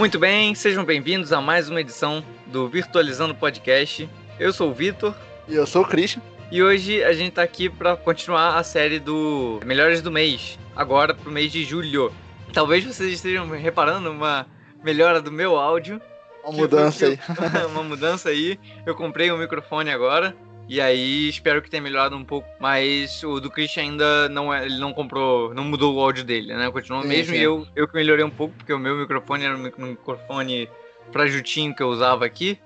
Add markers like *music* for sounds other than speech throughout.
Muito bem, sejam bem-vindos a mais uma edição do Virtualizando Podcast. Eu sou o Vitor. E eu sou o Christian. E hoje a gente tá aqui para continuar a série do Melhores do Mês, agora pro mês de julho. Talvez vocês estejam reparando uma melhora do meu áudio. Uma mudança eu, aí. *laughs* uma mudança aí. Eu comprei um microfone agora. E aí espero que tenha melhorado um pouco. Mas o do Christian ainda não é. Ele não comprou. Não mudou o áudio dele, né? Continuou Sim, mesmo. sim. E eu, eu que melhorei um pouco, porque o meu microfone era um mic- microfone frajutinho que eu usava aqui.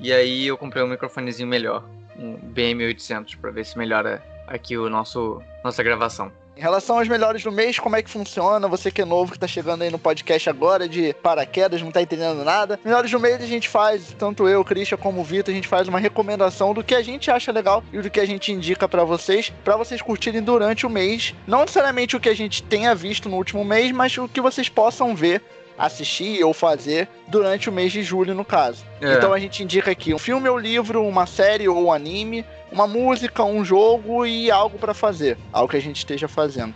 E aí eu comprei um microfonezinho melhor. Um BM800 pra ver se melhora aqui o nosso nossa gravação. Em relação aos melhores do mês, como é que funciona? Você que é novo, que tá chegando aí no podcast agora de paraquedas, não tá entendendo nada. Melhores do mês a gente faz, tanto eu, Christian, como o Vitor, a gente faz uma recomendação do que a gente acha legal e do que a gente indica pra vocês, pra vocês curtirem durante o mês. Não necessariamente o que a gente tenha visto no último mês, mas o que vocês possam ver, assistir ou fazer durante o mês de julho, no caso. É. Então a gente indica aqui um filme ou livro, uma série ou um anime, uma música, um jogo e algo para fazer, algo que a gente esteja fazendo.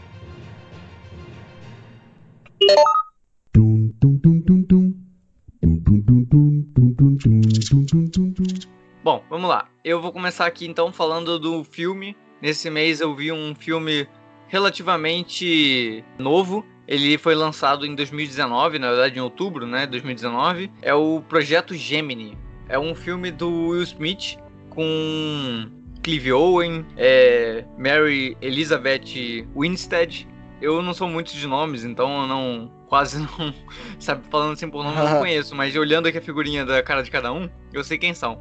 Bom, vamos lá. Eu vou começar aqui então falando do filme. Nesse mês eu vi um filme relativamente novo. Ele foi lançado em 2019, na verdade em outubro, né, 2019. É o Projeto Gemini. É um filme do Will Smith com Clive Owen, é, Mary Elizabeth Winstead. Eu não sou muito de nomes, então eu não quase não *laughs* sabe falando assim por nome eu não *laughs* conheço, mas olhando aqui a figurinha da cara de cada um, eu sei quem são.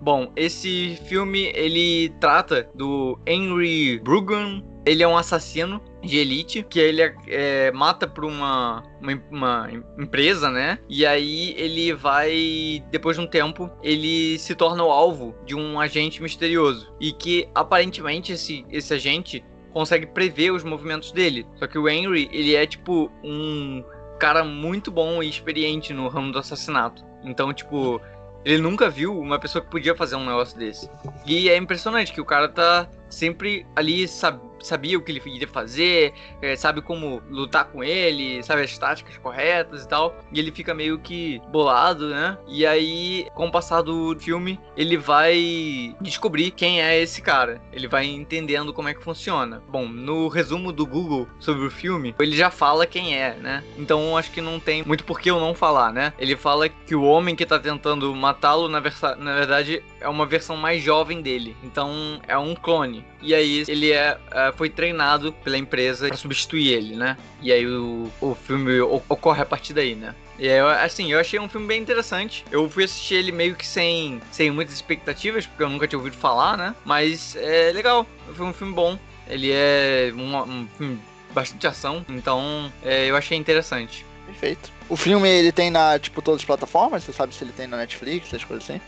Bom, esse filme ele trata do Henry Brugan. Ele é um assassino de elite que ele é, é, mata por uma, uma, uma empresa, né? E aí ele vai, depois de um tempo, ele se torna o alvo de um agente misterioso e que aparentemente esse, esse agente consegue prever os movimentos dele. Só que o Henry ele é tipo um cara muito bom e experiente no ramo do assassinato. Então tipo ele nunca viu uma pessoa que podia fazer um negócio desse. E é impressionante que o cara tá sempre ali, sab sabia o que ele iria fazer, é, sabe como lutar com ele, sabe as táticas corretas e tal. E ele fica meio que bolado, né? E aí, com o passar do filme, ele vai descobrir quem é esse cara. Ele vai entendendo como é que funciona. Bom, no resumo do Google sobre o filme, ele já fala quem é, né? Então acho que não tem muito por que eu não falar, né? Ele fala que o homem que tá tentando matá-lo, na, na verdade, é uma versão mais jovem dele. Então é um clone. E aí ele é, é, foi treinado pela empresa para substituir ele, né? E aí o, o filme ocorre a partir daí, né? E assim, eu achei um filme bem interessante. Eu fui assistir ele meio que sem, sem muitas expectativas, porque eu nunca tinha ouvido falar, né? Mas é legal. Foi um filme bom. Ele é um, um filme bastante ação, então é, eu achei interessante. Perfeito. O filme ele tem na, tipo, todas as plataformas? Você sabe se ele tem na Netflix, essas coisas assim?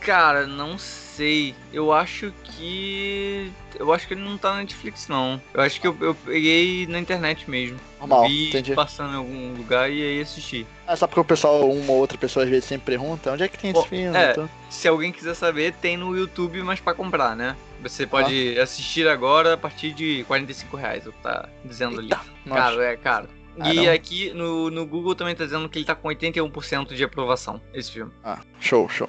Cara, não sei. Eu acho que. Eu acho que ele não tá na Netflix, não. Eu acho que eu, eu peguei na internet mesmo. Normal, Vi entendi. passando em algum lugar e aí assisti. É só porque o pessoal, uma ou outra pessoa às vezes sempre pergunta onde é que tem esse filme? é. Então, Se alguém quiser saber, tem no YouTube, mas pra comprar, né? Você pode assistir agora a partir de 45 reais, eu tá dizendo ali. Eita, nossa. Caro, é caro. Ah, e aqui no, no Google também tá dizendo que ele tá com 81% de aprovação, esse filme. Ah, show, show.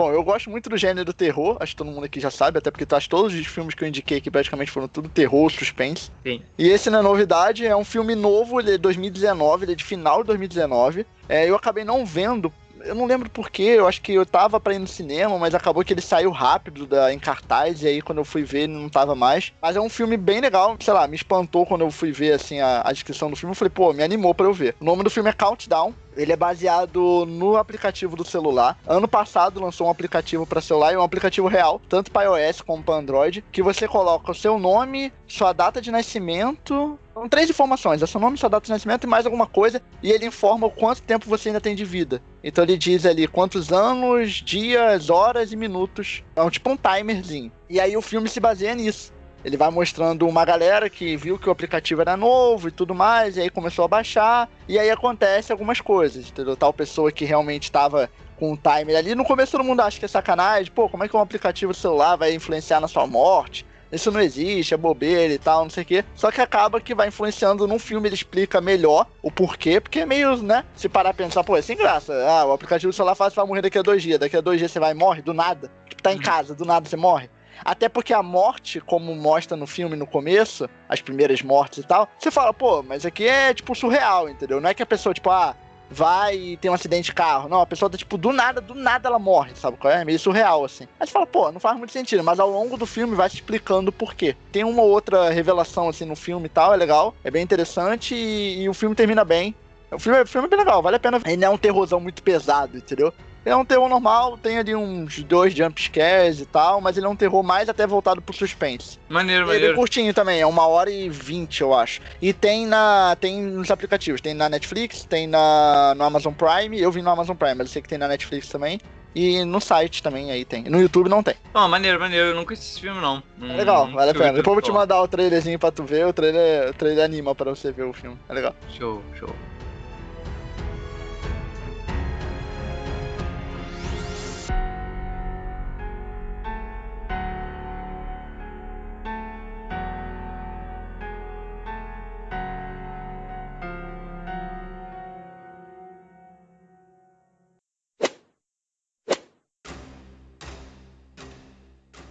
Bom, eu gosto muito do gênero terror, acho que todo mundo aqui já sabe, até porque tá, acho todos os filmes que eu indiquei aqui praticamente foram tudo terror, suspense. Sim. E esse não é novidade, é um filme novo, ele é de 2019, ele é de final de 2019. É, eu acabei não vendo, eu não lembro porquê, eu acho que eu tava pra ir no cinema, mas acabou que ele saiu rápido da, em cartaz, e aí quando eu fui ver ele não tava mais. Mas é um filme bem legal, sei lá, me espantou quando eu fui ver assim a, a descrição do filme, eu falei, pô, me animou pra eu ver. O nome do filme é Countdown, ele é baseado no aplicativo do celular. Ano passado lançou um aplicativo para celular e um aplicativo real, tanto para iOS como para Android, que você coloca o seu nome, sua data de nascimento. São três informações: é seu nome, sua data de nascimento e mais alguma coisa. E ele informa o quanto tempo você ainda tem de vida. Então ele diz ali quantos anos, dias, horas e minutos. É um tipo um timerzinho. E aí o filme se baseia nisso. Ele vai mostrando uma galera que viu que o aplicativo era novo e tudo mais, e aí começou a baixar, e aí acontece algumas coisas, entendeu? Tal pessoa que realmente estava com o timer ali. No começo todo mundo acha que é sacanagem, pô, como é que um aplicativo celular vai influenciar na sua morte? Isso não existe, é bobeira e tal, não sei o quê. Só que acaba que vai influenciando num filme, ele explica melhor o porquê, porque é meio, né? Se parar a pensar, pô, é sem graça. Ah, o aplicativo do celular faz você vai morrer daqui a dois dias. Daqui a dois dias você vai e morre do nada. Tipo, tá em casa, do nada você morre. Até porque a morte, como mostra no filme no começo, as primeiras mortes e tal, você fala, pô, mas aqui é tipo surreal, entendeu? Não é que a pessoa, tipo, ah, vai e tem um acidente de carro. Não, a pessoa tá, tipo, do nada, do nada ela morre, sabe qual é? é? Meio surreal, assim. Aí você fala, pô, não faz muito sentido, mas ao longo do filme vai te explicando o porquê. Tem uma outra revelação, assim, no filme e tal, é legal, é bem interessante e, e o filme termina bem. O filme, o filme é bem legal, vale a pena. Ele não é um terrorzão muito pesado, entendeu? É um terror normal, tem ali uns dois jumpscares e tal, mas ele é um terror mais até voltado pro suspense. Maneiro, Ele é maneiro. curtinho também, é uma hora e vinte, eu acho. E tem na. tem nos aplicativos, tem na Netflix, tem na, no Amazon Prime, eu vi no Amazon Prime, mas eu sei que tem na Netflix também. E no site também aí tem. No YouTube não tem. Ó, maneiro, maneiro. Eu nunca conheci esse filme, não. É legal, Hum, vale a pena. Depois eu vou te mandar o trailerzinho pra tu ver, o trailer, o trailer anima pra você ver o filme. É legal. Show, show.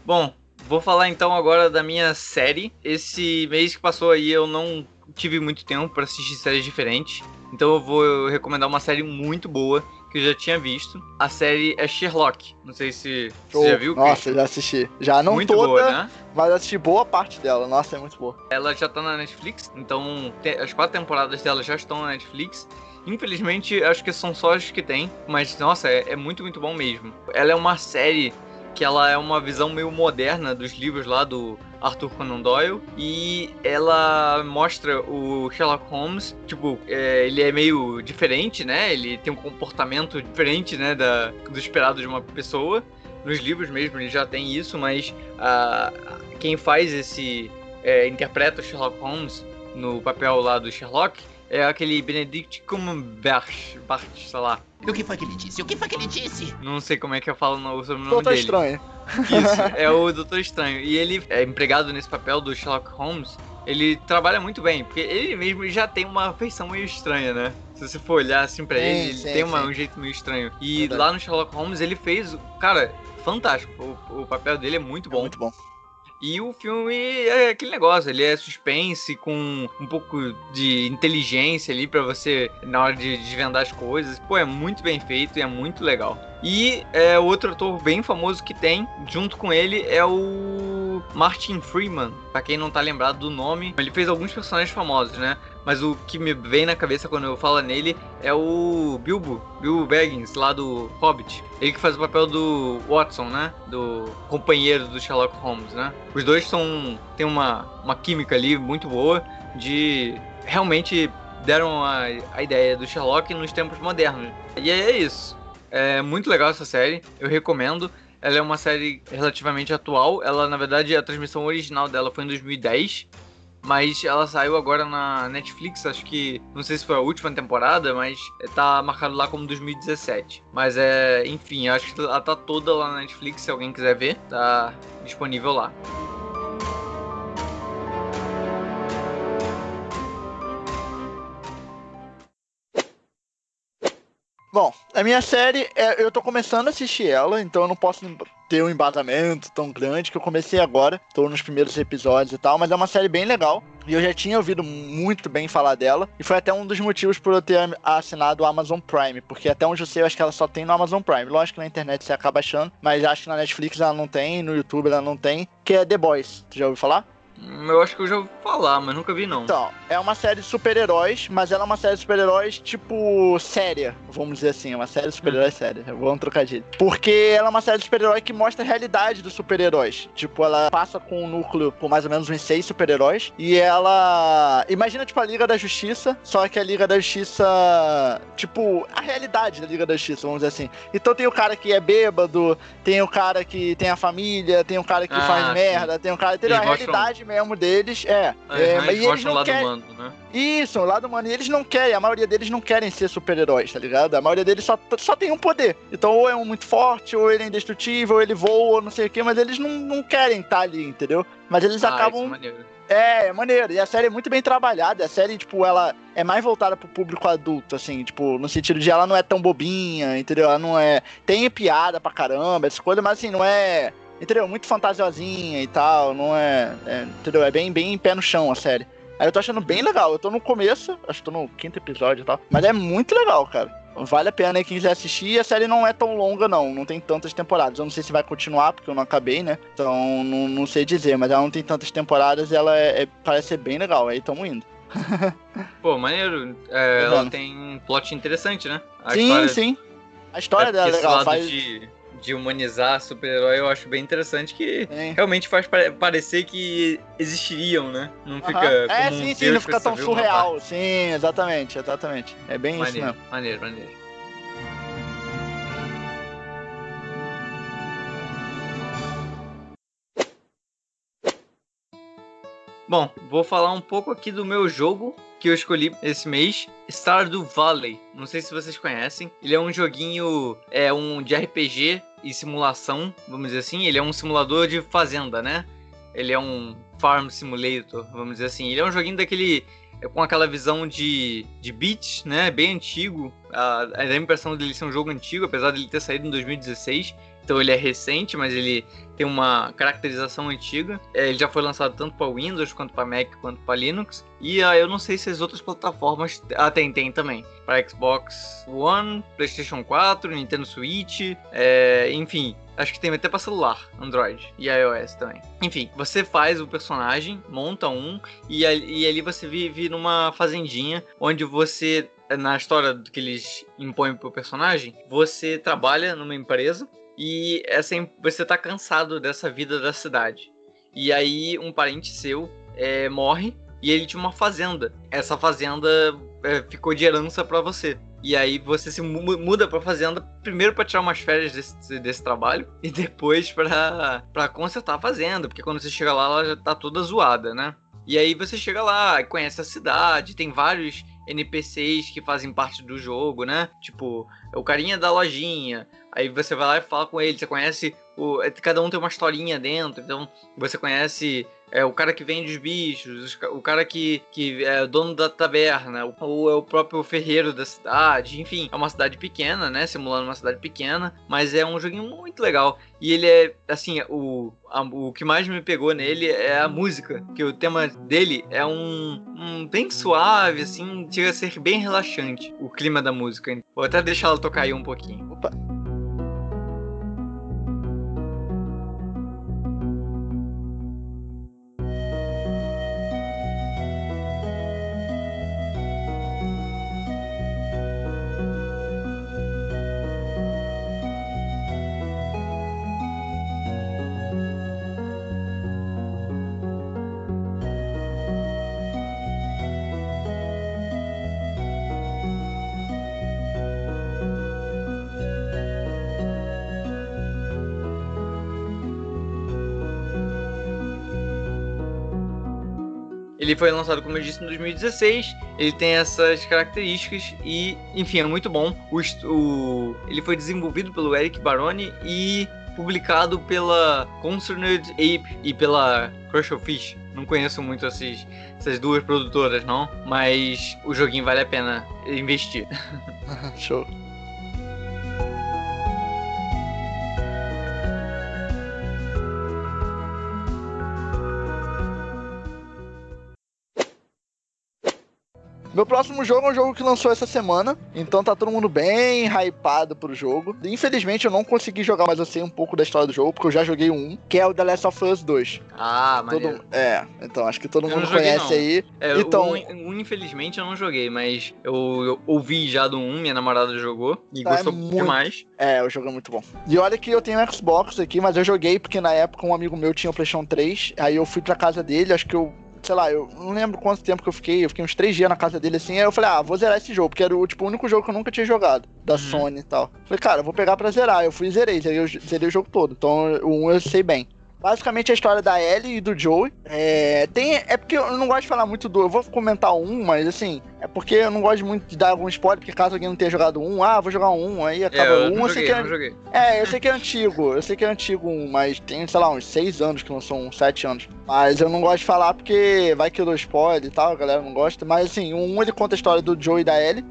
Bom, vou falar então agora da minha série. Esse mês que passou aí eu não tive muito tempo para assistir séries diferentes. Então eu vou recomendar uma série muito boa que eu já tinha visto. A série é Sherlock. Não sei se Show. você já viu. Nossa, já assisti. Já não muito toda, boa, né? mas assisti boa parte dela. Nossa, é muito boa. Ela já tá na Netflix, então as quatro temporadas dela já estão na Netflix. Infelizmente, acho que são só as que tem, mas nossa, é, é muito, muito bom mesmo. Ela é uma série que ela é uma visão meio moderna dos livros lá do Arthur Conan Doyle e ela mostra o Sherlock Holmes, tipo, é, ele é meio diferente, né? Ele tem um comportamento diferente, né, da, do esperado de uma pessoa. Nos livros mesmo ele já tem isso, mas ah, quem faz esse é, interpreta o Sherlock Holmes no papel lá do Sherlock é aquele Benedict Cumberbatch, sei lá. O que foi que ele disse? O que foi que ele disse? Não sei como é que eu falo no sobrenome Doutor dele. Estranho. Isso, *laughs* é o Doutor Estranho. E ele é empregado nesse papel do Sherlock Holmes. Ele trabalha muito bem, porque ele mesmo já tem uma feição meio estranha, né? Se você for olhar assim pra Sim, ele, ele sim, tem uma- um jeito meio estranho. E Verdade. lá no Sherlock Holmes ele fez, cara, fantástico. O, o papel dele é muito É bom. muito bom. E o filme é aquele negócio, ele é suspense com um pouco de inteligência ali pra você na hora de desvendar as coisas. Pô, é muito bem feito e é muito legal. E é outro ator bem famoso que tem junto com ele é o Martin Freeman. Pra quem não tá lembrado do nome, ele fez alguns personagens famosos, né? Mas o que me vem na cabeça quando eu falo nele é o Bilbo, Bilbo Baggins, lá do Hobbit. Ele que faz o papel do Watson, né? Do companheiro do Sherlock Holmes, né? Os dois são têm uma, uma química ali muito boa de realmente deram a, a ideia do Sherlock nos tempos modernos. E é isso. É muito legal essa série, eu recomendo. Ela é uma série relativamente atual. Ela, na verdade, a transmissão original dela foi em 2010. Mas ela saiu agora na Netflix, acho que. Não sei se foi a última temporada, mas tá marcado lá como 2017. Mas é. Enfim, acho que ela tá toda lá na Netflix, se alguém quiser ver, tá disponível lá. Bom, a minha série, é, eu tô começando a assistir ela, então eu não posso ter um embasamento tão grande que eu comecei agora. Tô nos primeiros episódios e tal, mas é uma série bem legal. E eu já tinha ouvido muito bem falar dela. E foi até um dos motivos por eu ter assinado o Amazon Prime. Porque até onde eu sei, eu acho que ela só tem no Amazon Prime. Lógico que na internet você acaba achando, mas acho que na Netflix ela não tem, no YouTube ela não tem. Que é The Boys. Tu já ouviu falar? Hum, Eu acho que eu já ouvi falar, mas nunca vi não. Então, é uma série de super-heróis, mas ela é uma série de super-heróis, tipo, séria, vamos dizer assim. É uma série de super-heróis séria. Eu vou um trocadilho. Porque ela é uma série de super-herói que mostra a realidade dos super-heróis. Tipo, ela passa com um núcleo por mais ou menos uns seis super-heróis. E ela. Imagina, tipo, a Liga da Justiça, só que a Liga da Justiça. Tipo, a realidade da Liga da Justiça, vamos dizer assim. Então tem o cara que é bêbado, tem o cara que tem a família, tem o cara que Ah, faz sim. merda, tem o cara. Entendeu? A realidade mesmo deles é. É eles mas eles não lado querem. humano, né? Isso, o lado humano. E eles não querem, a maioria deles não querem ser super-heróis, tá ligado? A maioria deles só, só tem um poder. Então, ou é um muito forte, ou ele é indestrutível, ou ele voa, ou não sei o quê, mas eles não, não querem estar ali, entendeu? Mas eles Ah, é acabam. É, é maneiro. E a série é muito bem trabalhada. A série, tipo, ela é mais voltada pro público adulto, assim, tipo, no sentido de ela não é tão bobinha, entendeu? Ela não é. Tem piada pra caramba, essas coisas, mas assim, não é. Entendeu? Muito fantasiosinha e tal. Não é. é, entendeu? É bem, bem pé no chão a série. Aí eu tô achando bem legal. Eu tô no começo, acho que tô no quinto episódio e tal. Mas é muito legal, cara. Vale a pena aí quem quiser assistir. E a série não é tão longa, não. Não tem tantas temporadas. Eu não sei se vai continuar, porque eu não acabei, né? Então não, não sei dizer. Mas ela não tem tantas temporadas e ela é- é- parece ser bem legal. Aí tamo indo. *laughs* Pô, maneiro. É, ela tem um plot interessante, né? A sim, história- sim. A história é, dela é legal. Faz... de, de humanizar super-herói eu acho bem interessante que Sim. realmente faz pare- parecer que existiriam, né? Não fica Aham. como É, um sim, sim, Deus não fica tão surreal. Sim, exatamente, exatamente. É bem parte. isso Maneiro, mesmo. maneiro, maneiro. Bom, vou falar um pouco aqui do meu jogo que eu escolhi esse mês, Stardew Valley. Não sei se vocês conhecem. Ele é um joguinho, é um de RPG e simulação, vamos dizer assim. Ele é um simulador de fazenda, né? Ele é um farm simulator, vamos dizer assim. Ele é um joguinho daquele é com aquela visão de, de beat, né? Bem antigo. A, a impressão dele ser um jogo antigo, apesar dele ter saído em 2016. Então ele é recente, mas ele tem uma caracterização antiga. É, ele já foi lançado tanto para Windows, quanto para Mac, quanto para Linux. E ah, eu não sei se as outras plataformas. Ah, tem, também. Para Xbox One, PlayStation 4, Nintendo Switch, é, enfim. Acho que tem até para celular, Android e iOS também. Enfim, você faz o personagem, monta um, e e ali você vive numa fazendinha onde você, na história que eles impõem pro personagem, você trabalha numa empresa e em- você tá cansado dessa vida da cidade. E aí um parente seu é, morre e ele tinha uma fazenda. Essa fazenda é, ficou de herança pra você. E aí você se mu- muda pra fazenda primeiro pra tirar umas férias desse, desse trabalho *laughs* e depois pra consertar a fazenda, porque quando você chega lá ela já tá toda zoada, né? E aí você chega lá, conhece a cidade, tem vários NPCs que fazem parte do jogo, né? Tipo, o carinha da lojinha. Aí você vai lá e fala com ele, você conhece o, cada um tem uma historinha dentro, então você conhece é, o cara que vende os bichos, o cara que, que é dono da taberna, ou- ou é o próprio ferreiro da cidade, enfim, é uma cidade pequena, né? Simulando uma cidade pequena, mas é um joguinho muito legal. E ele é, assim, o, a- o que mais me pegou nele é a música, que o tema dele é um, um bem suave, assim, chega a ser bem relaxante, o clima da música. Vou até deixar ela tocar aí um pouquinho. Ele foi lançado, como eu disse, em 2016. Ele tem essas características e, enfim, é muito bom. O, o- ele foi desenvolvido pelo Eric Baroni e publicado pela Concerned Ape e pela Crucial Fish. Não conheço muito esses, essas duas produtoras, não, mas o joguinho vale a pena investir. *laughs* *laughs* Show. Meu próximo jogo é um jogo que lançou essa semana, então tá todo mundo bem hypado pro jogo. Infelizmente eu não consegui jogar, mas eu sei um pouco da história do jogo, porque eu já joguei um, que é o The Last of Us 2. Ah, mas. Todo, é, então acho que todo Eu mundo joguei, conhece não. aí. É, Então- o um, um, infelizmente eu não joguei, mas eu, eu ouvi já do 1, minha namorada jogou e é gostou muito- demais. É, o jogo é muito bom. E olha que eu tenho um Xbox aqui, mas eu joguei porque na época um amigo meu tinha o PlayStation 3, aí eu fui pra casa dele, acho que eu. Sei lá, eu não lembro quanto tempo que eu fiquei, eu fiquei uns três dias na casa dele assim, aí eu falei, ah, vou zerar esse jogo, porque era o, tipo, o único jogo que eu nunca tinha jogado, da Uhum. Sony e tal. Falei, cara, eu vou pegar pra zerar, eu fui e zerei, zerei, zerei o jogo todo, então o 1 eu sei bem. Basicamente a história da Ellie e do Joey. É, tem, é porque eu não gosto de falar muito do. Eu vou comentar um, mas assim. É porque eu não gosto muito de dar algum spoiler, porque caso alguém não tenha jogado um, ah, vou jogar um, aí É, acaba eu um, não eu sei joguei, que é, não joguei. é, eu sei que é antigo, eu sei que é antigo um, mas tem, sei lá, uns seis anos que não são uns sete anos. Mas eu não gosto de falar porque vai que eu dou spoiler e tal, a galera não gosta. Mas assim, um ele conta a história do Joe e da Ellie.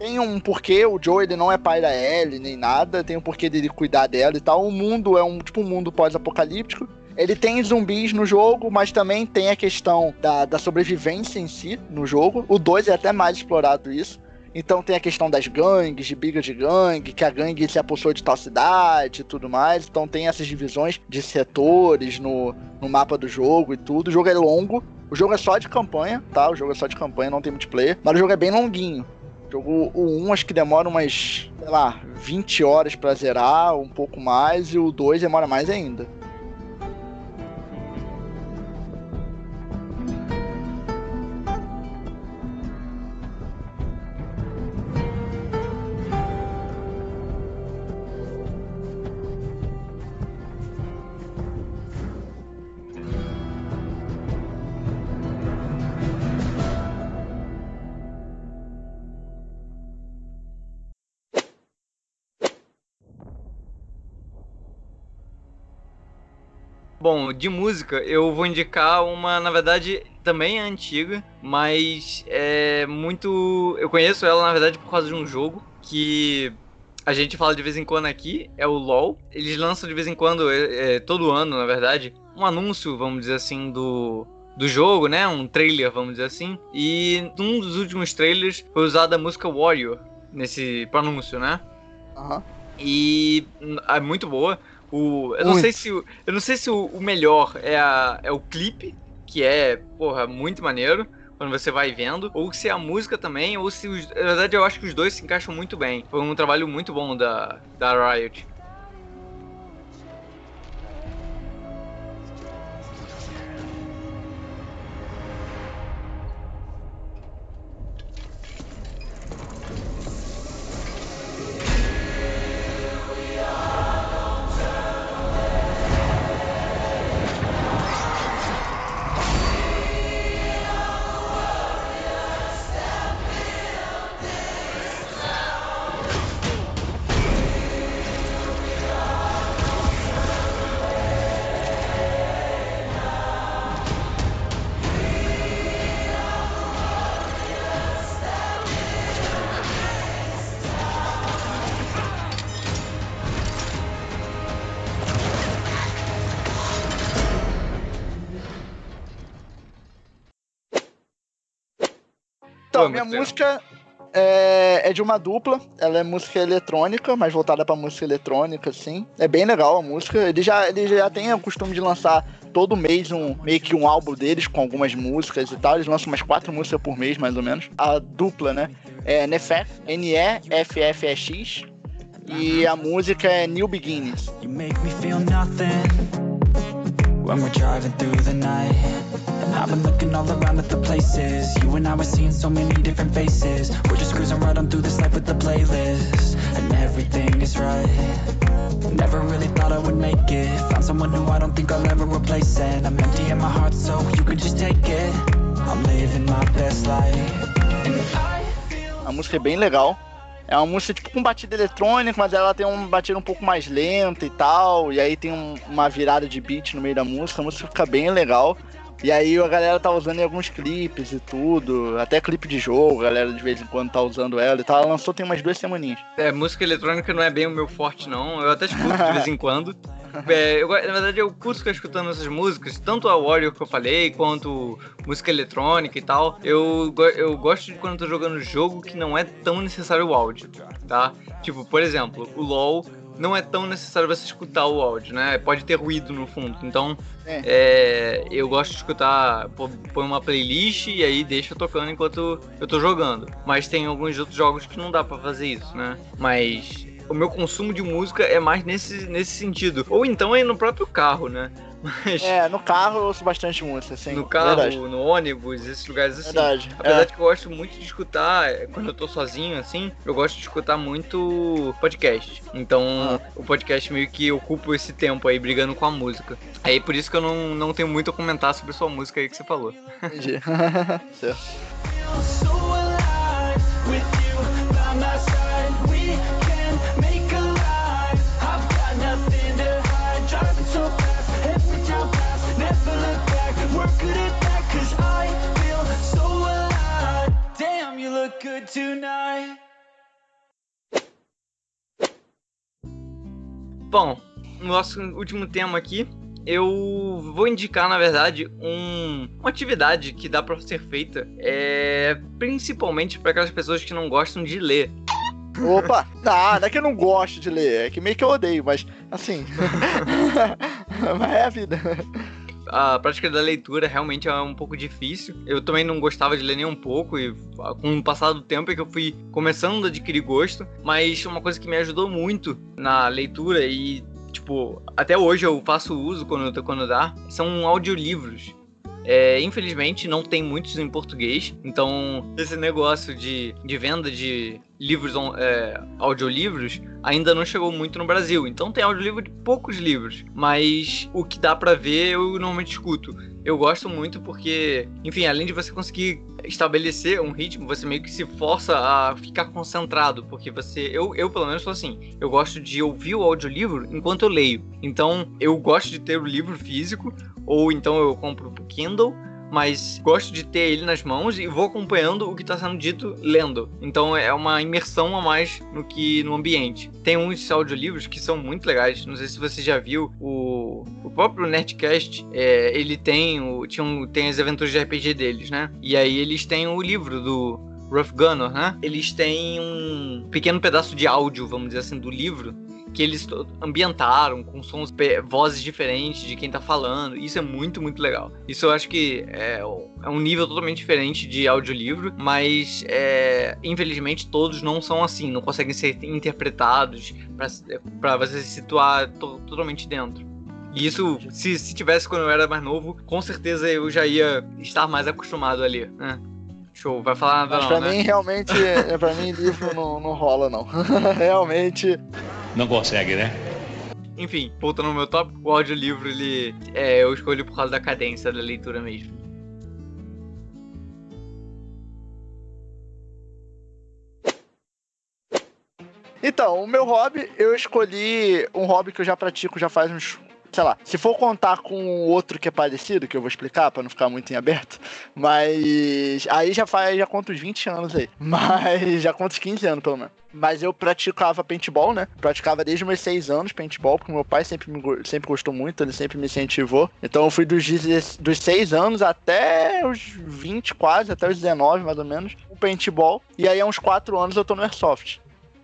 Tem um porquê, o Joe ele não é pai da Ellie nem nada, tem um porquê dele cuidar dela e tal. O mundo é um tipo um mundo pós-apocalíptico. Ele tem zumbis no jogo, mas também tem a questão da, da sobrevivência em si no jogo. O 2 é até mais explorado isso. Então tem a questão das gangues, de briga de gangue, que a gangue se apossou de tal cidade e tudo mais. Então tem essas divisões de setores no, no mapa do jogo e tudo. O jogo é longo. O jogo é só de campanha, tá? O jogo é só de campanha, não tem multiplayer. Mas o jogo é bem longuinho. Jogo, o 1 acho que demora umas, sei lá, 20 horas pra zerar, um pouco mais. E o 2 demora mais ainda. Bom, de música, eu vou indicar uma, na verdade, também é antiga, mas é muito. Eu conheço ela, na verdade, por causa de um jogo que a gente fala de vez em quando aqui, é o LoL. Eles lançam de vez em quando, é, é, todo ano, na verdade, um anúncio, vamos dizer assim, do, do jogo, né? Um trailer, vamos dizer assim. E num dos últimos trailers foi usada a música Warrior nesse anúncio, né? Aham. E hum, é muito boa. O, eu não sei se o, eu não sei se o, o melhor é, a, é o clipe, que é, porra, muito maneiro quando você vai vendo, ou se é a música também, ou se os, na verdade eu acho que os dois se encaixam muito bem. Foi um trabalho muito bom da, da Riot. Então, Pô, minha música é, é de uma dupla. Ela é música eletrônica, mas voltada pra música eletrônica, assim. É bem legal a música. Ele já, ele já tem o costume de lançar todo mês um meio que um álbum deles com algumas músicas e tal. Eles lançam umas quatro músicas por mês, mais ou menos. A dupla, né? É Nefef, N-E-F-F-E-X. E a música é New Beginnings. You make me feel nothing when we're driving through the night. I've been looking all around at the places. You and I were seeing so many different faces. We're just cruising right on through this life with the playlist, and everything is right. Never really thought I would make it. Found someone who I don't think I'll ever replace, and I'm empty in my heart, so you can just take it. I'm living my best life. A música é bem legal. É uma música tipo com batida eletrônica, mas ela tem uma batida um pouco mais lenta e tal. E aí tem um- uma virada de beat no meio da música. A música fica bem legal. E aí a galera tá usando em alguns clipes e tudo. Até clipe de jogo, a galera de vez em quando tá usando ela e tal. Ela lançou tem umas duas semaninhas. É, música eletrônica não é bem o meu forte, não. Eu até escuto de vez em quando. *laughs* é, eu na verdade, eu curto ficar escutando essas músicas, tanto a Warrior que eu falei, quanto música eletrônica e tal. Eu, eu gosto de quando eu tô jogando jogo que não é tão necessário o áudio, tá? Tipo, por exemplo, o LoL não é tão necessário você escutar o áudio, né? Pode ter ruído no fundo. Então, É. é, eu gosto de escutar, põe uma playlist e aí deixa tocando enquanto eu tô jogando. Mas tem alguns outros jogos que não dá pra fazer isso, né? Mas o meu consumo de música é mais nesse, nesse sentido. Ou então é no próprio carro, né? Mas É, no carro eu ouço bastante música, assim. no carro, Verdade. no ônibus, esses lugares assim. Verdade. Apesar É. de que eu gosto muito de escutar, é, quando eu tô sozinho, assim, eu gosto de escutar muito podcast. Então, Ah. o podcast meio que ocupa esse tempo aí, brigando com a música. Aí, por isso que eu não, não tenho muito a comentar sobre sua música aí que você falou. Entendi. *laughs* certo. Tonight. Bom, no nosso último tema aqui, eu vou indicar, na verdade, um- uma atividade que dá pra ser feita, é, principalmente para aquelas pessoas que não gostam de ler. Opa! Não, não é que eu não gosto de ler, é que meio que eu odeio, mas assim. *laughs* mas é a vida. A prática da leitura realmente é um pouco difícil. Eu também não gostava de ler nem um pouco e ah, com o passar do tempo é que eu fui começando a adquirir gosto, mas uma coisa que me ajudou muito na leitura e tipo, até hoje eu faço uso quando, quando dá, são audiolivros. É, infelizmente não tem muitos em português, então esse negócio de, de venda de livros, é, audiolivros ainda não chegou muito no Brasil. Então tem audiolivro de poucos livros, mas o que dá pra ver eu normalmente escuto. Eu gosto muito porque, enfim, além de você conseguir estabelecer um ritmo, você meio que se força a ficar concentrado, porque você, eu, eu pelo menos sou assim, eu gosto de ouvir o audiolivro enquanto eu leio. Então, eu gosto de ter o livro físico ou então eu compro o Kindle, mas gosto de ter ele nas mãos e vou acompanhando o que está sendo dito lendo. Então é uma imersão a mais no que no ambiente. Tem uns audiolivros que são muito legais. Não sei se você já viu o, o próprio Nerdcast. é, ele tem o tinha um- tem as aventuras de RPG deles, né? E aí eles têm o livro do Rough Gunner, né? Eles têm um pequeno pedaço de áudio, vamos dizer assim, do livro que eles ambientaram com sons, vozes diferentes de quem tá falando. Isso é muito, muito legal. Isso eu acho que é, é um nível totalmente diferente de audiolivro, mas é, infelizmente todos não são assim, não conseguem ser interpretados para você se situar to- totalmente dentro. E isso, se, se tivesse quando eu era mais novo, com certeza eu já ia estar mais acostumado ali, né? Show, vai falar nada Mas não, pra né? mim, realmente, é, pra mim, livro não, não rola, não. *laughs* realmente. Não consegue, né? Enfim, voltando ao meu tópico, o audiolivro, ele, é, eu escolho por causa da cadência da leitura mesmo. Então, o meu hobby, eu escolhi um hobby que eu já pratico já faz uns. Sei lá, se for contar com outro que é parecido, que eu vou explicar pra não ficar muito em aberto, mas aí já faz, já conta uns 20 anos aí. *laughs* Mas já conta uns 15 anos pelo menos. Mas eu praticava paintball, né? Praticava desde meus 6 anos paintball, porque meu pai sempre, me, sempre gostou muito, ele sempre me incentivou. Então eu fui dos, 10 dos 6 anos até os 20 quase, até os 19 mais ou menos, o paintball. E aí há uns 4 anos eu tô no Airsoft.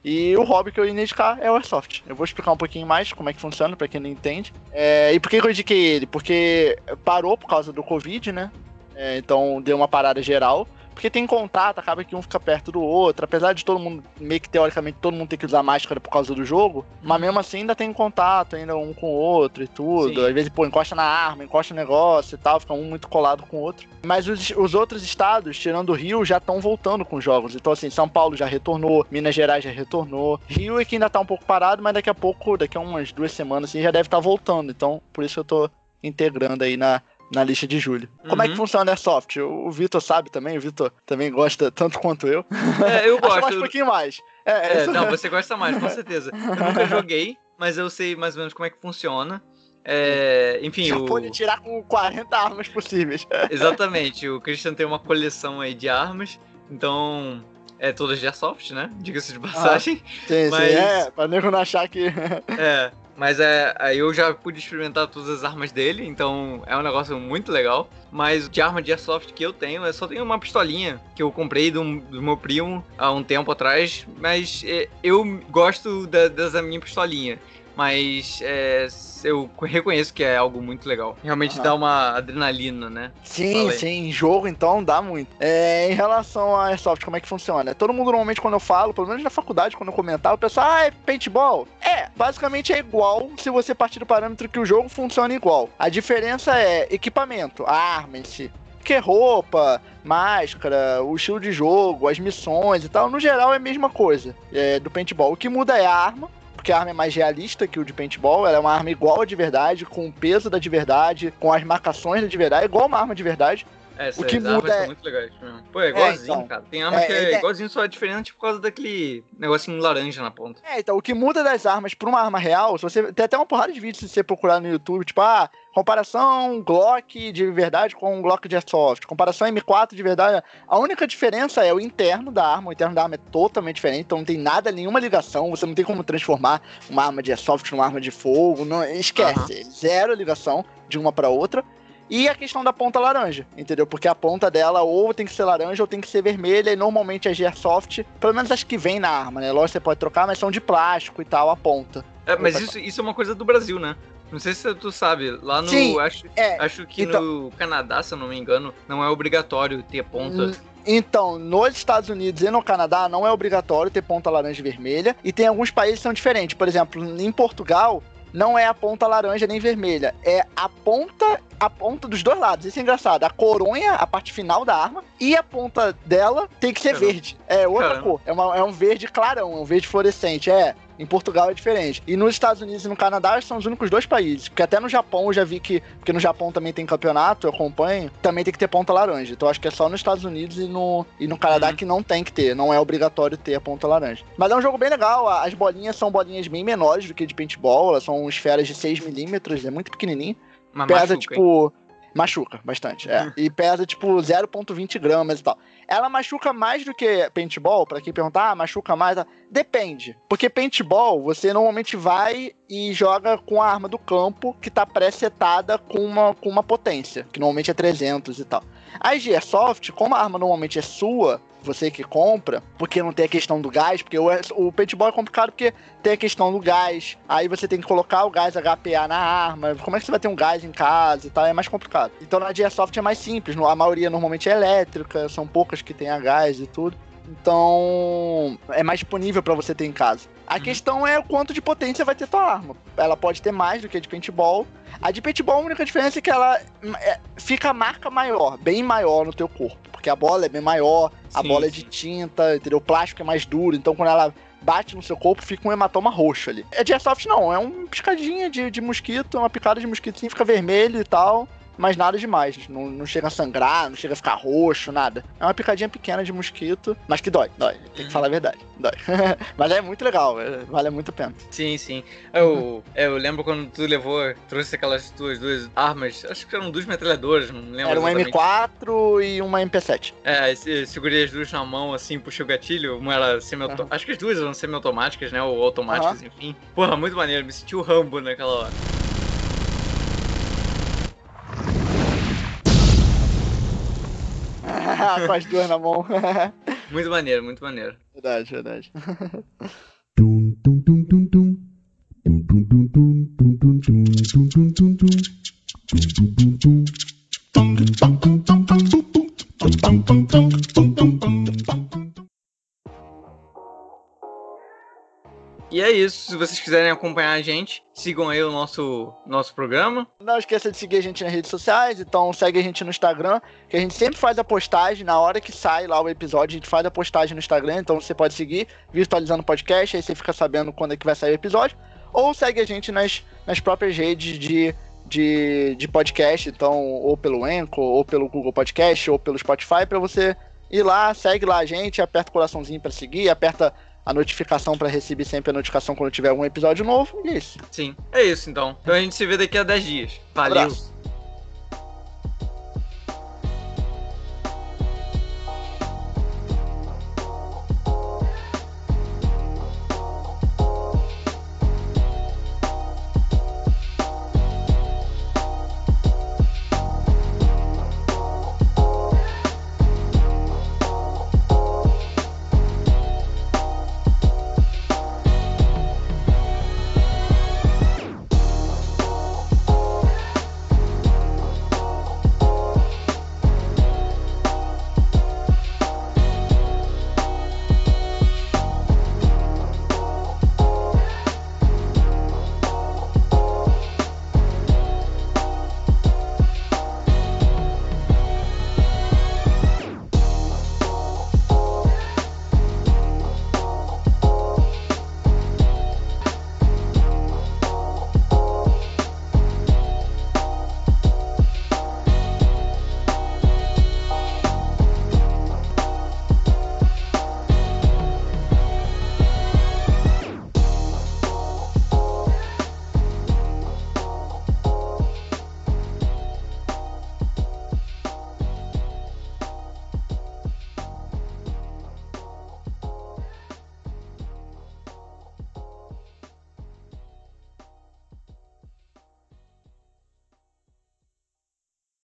E o hobby que eu ia indicar é o Airsoft. Eu vou explicar um pouquinho mais como é que funciona, pra quem não entende. É, e por que eu indiquei ele? Porque parou por causa do Covid, né? É, então deu uma parada geral. Porque tem contato, acaba que um fica perto do outro. Apesar de todo mundo, meio que teoricamente, todo mundo ter que usar máscara por causa do jogo. Mas mesmo assim ainda tem contato, ainda um com o outro e tudo. Sim. Às vezes, pô, encosta na arma, encosta no negócio e tal, fica um muito colado com o outro. Mas os, os outros estados, tirando o Rio, já estão voltando com jogos. Então, assim, São Paulo já retornou, Minas Gerais já retornou. Rio é que ainda tá um pouco parado, mas daqui a pouco, daqui a umas duas semanas, assim, já deve estar voltando. Então, por isso eu tô integrando aí na, na lista de julho. Como é que Uhum. funciona o Airsoft? O, o Vitor sabe também, o Vitor também gosta tanto quanto eu. É, eu *laughs* Acho mais gosto. um pouquinho mais. É, É, isso- não, *laughs* você gosta mais, com certeza. Eu nunca *laughs* joguei, mas eu sei mais ou menos como é que funciona. É, enfim, já o... pode tirar com 40 armas possíveis. exatamente, o Christian tem uma coleção aí de armas, então é todas de Airsoft, né? Diga-se de passagem. Sim, Mas- sim, é, pra nego não achar que. É. Mas é, aí eu já pude experimentar todas as armas dele, então é um negócio muito legal. Mas de arma de airsoft que eu tenho, eu só tenho uma pistolinha que eu comprei do, do meu primo há um tempo atrás. Mas é, eu gosto da, dessa minha pistolinha. Mas é, eu reconheço que é algo muito legal. Realmente Aham. dá uma adrenalina, né? Sim, Fala aí. sim, em jogo então dá muito. É, em relação a Airsoft, como é que funciona? Todo mundo normalmente quando eu falo, pelo menos na faculdade, quando eu comentar, o pessoal, ah, é paintball? É, basicamente é igual se você partir do parâmetro que o jogo funciona igual. A diferença é equipamento, a arma em si. Porque roupa, máscara, o estilo de jogo, as missões e tal, no geral é a mesma coisa é, do paintball. O que muda é a arma, porque a arma é mais realista que o de paintball, ela é uma arma igual a de verdade, com o peso da de verdade, com as marcações da de verdade, é igual uma arma de verdade. É, O que muda são é- muito legais mesmo. Pô, é igualzinho, então. cara. Tem arma É, que é, é- igualzinho, só é diferente por causa daquele negocinho laranja na ponta. É, então, o que muda das armas pra uma arma real, se você tem até uma porrada de vídeos se você procurar no YouTube, tipo, ah, comparação Glock de verdade com um Glock de Airsoft, comparação M4 de verdade. A única diferença é o interno da arma, o interno da arma é totalmente diferente, então não tem nada, nenhuma ligação, você não tem como transformar uma arma de Airsoft numa arma de fogo, não, esquece, zero ligação de uma pra outra. E a questão da ponta laranja, entendeu? Porque a ponta dela ou tem que ser laranja ou tem que ser vermelha, e normalmente as de Airsoft, pelo menos as que vem na arma, né? Lógico que você pode trocar, mas são de plástico e tal, a ponta. É, mas isso, isso é uma coisa do Brasil, né? Não sei se tu sabe, lá no. Sim, acho, É, acho que então- no Canadá, se eu não me engano, não é obrigatório ter ponta. Então, nos Estados Unidos e no Canadá não é obrigatório ter ponta laranja e vermelha. E tem alguns países que são diferentes. Por exemplo, em Portugal, não é a ponta laranja nem vermelha. É a ponta, a ponta dos dois lados. Isso é engraçado. A coronha, a parte final da arma, e a ponta dela tem que ser Caramba. verde. É outra Caramba. cor. É, uma- é um verde clarão, é um verde fluorescente. É. Em Portugal é diferente. E nos Estados Unidos e no Canadá são os únicos dois países. Porque até no Japão eu já vi que. Porque no Japão também tem campeonato, eu acompanho. Também tem que ter ponta laranja. Então acho que é só nos Estados Unidos e no, e no Canadá Uhum. que não tem que ter. Não é obrigatório ter a ponta laranja. Mas é um jogo bem legal. As bolinhas são bolinhas bem menores do que de paintball. Elas são esferas de 6 milímetros. É muito pequenininho Mas pesa, machuca, hein? Machuca bastante, é. E pesa, tipo, 0,20 gramas e tal. Ela machuca mais do que paintball, pra quem perguntar, ah, machuca mais. tá? Depende. Porque paintball, você normalmente vai e joga com a arma do campo que tá pré-setada com uma, com uma potência, que normalmente é 300 e tal. A Airsoft, como a arma normalmente é sua, você que compra, porque não tem a questão do gás, porque o, o paintball é complicado porque tem a questão do gás, aí você tem que colocar o gás HPA na arma, como é que você vai ter um gás em casa e tal, é mais complicado. Então na Airsoft é mais simples, a maioria normalmente é elétrica, são poucas que tem a gás e tudo. Então, é mais disponível pra você ter em casa. A Uhum. questão é o quanto de potência vai ter tua arma. Ela pode ter mais do que a de paintball. A de paintball, a única diferença é que ela é, fica a marca maior, bem maior no teu corpo. Porque a bola é bem maior, a Sim, bola é de sim. tinta, entendeu? O plástico é mais duro, então quando ela bate no seu corpo, fica um hematoma roxo ali. A de Airsoft não, é uma piscadinha de, de mosquito, uma picada de mosquito, sim, fica vermelho e tal. Mas nada demais, não, não chega a sangrar, não chega a ficar roxo, nada. É uma picadinha pequena de mosquito, mas que dói, dói. Tem que Uhum. falar a verdade, dói. *laughs* mas é muito legal, é- vale muito a pena. Sim, sim. Eu, eu lembro quando tu levou, trouxe aquelas tuas duas armas, acho que eram duas metralhadoras, não lembro Era um exatamente. M4 e uma MP7. É, se- segurei as duas na mão, assim, puxei o gatilho, uma era semi-automática, acho que as duas eram semi-automáticas, né, ou automáticas, enfim. Porra, muito maneiro, me senti o Rambo naquela hora. Com as duas na mão. Muito maneiro, muito maneiro. verdade, verdade. Dum dum dum dum dum. Dum dum dum dum dum dum dum dum dum dum dum. Dum dum dum dum. Dum dum dum dum dum dum dum. Dum dum dum dum dum é isso, se vocês quiserem acompanhar a gente, sigam aí o nosso, nosso programa. Não esqueça de seguir a gente nas redes sociais, então segue a gente no Instagram, que a gente sempre faz a postagem, na hora que sai lá o episódio, a gente faz a postagem no Instagram, então você pode seguir, virtualizando o podcast, aí você fica sabendo quando é que vai sair o episódio, ou segue a gente nas, nas próprias redes de, de, de podcast, então, ou pelo Anchor, ou pelo Google Podcast, ou pelo Spotify, pra você ir lá, segue lá a gente, aperta o coraçãozinho pra seguir, aperta a notificação pra receber sempre a notificação quando tiver algum episódio novo, e é isso. Sim, é isso então. Então a gente se vê daqui a 10 dias. Valeu!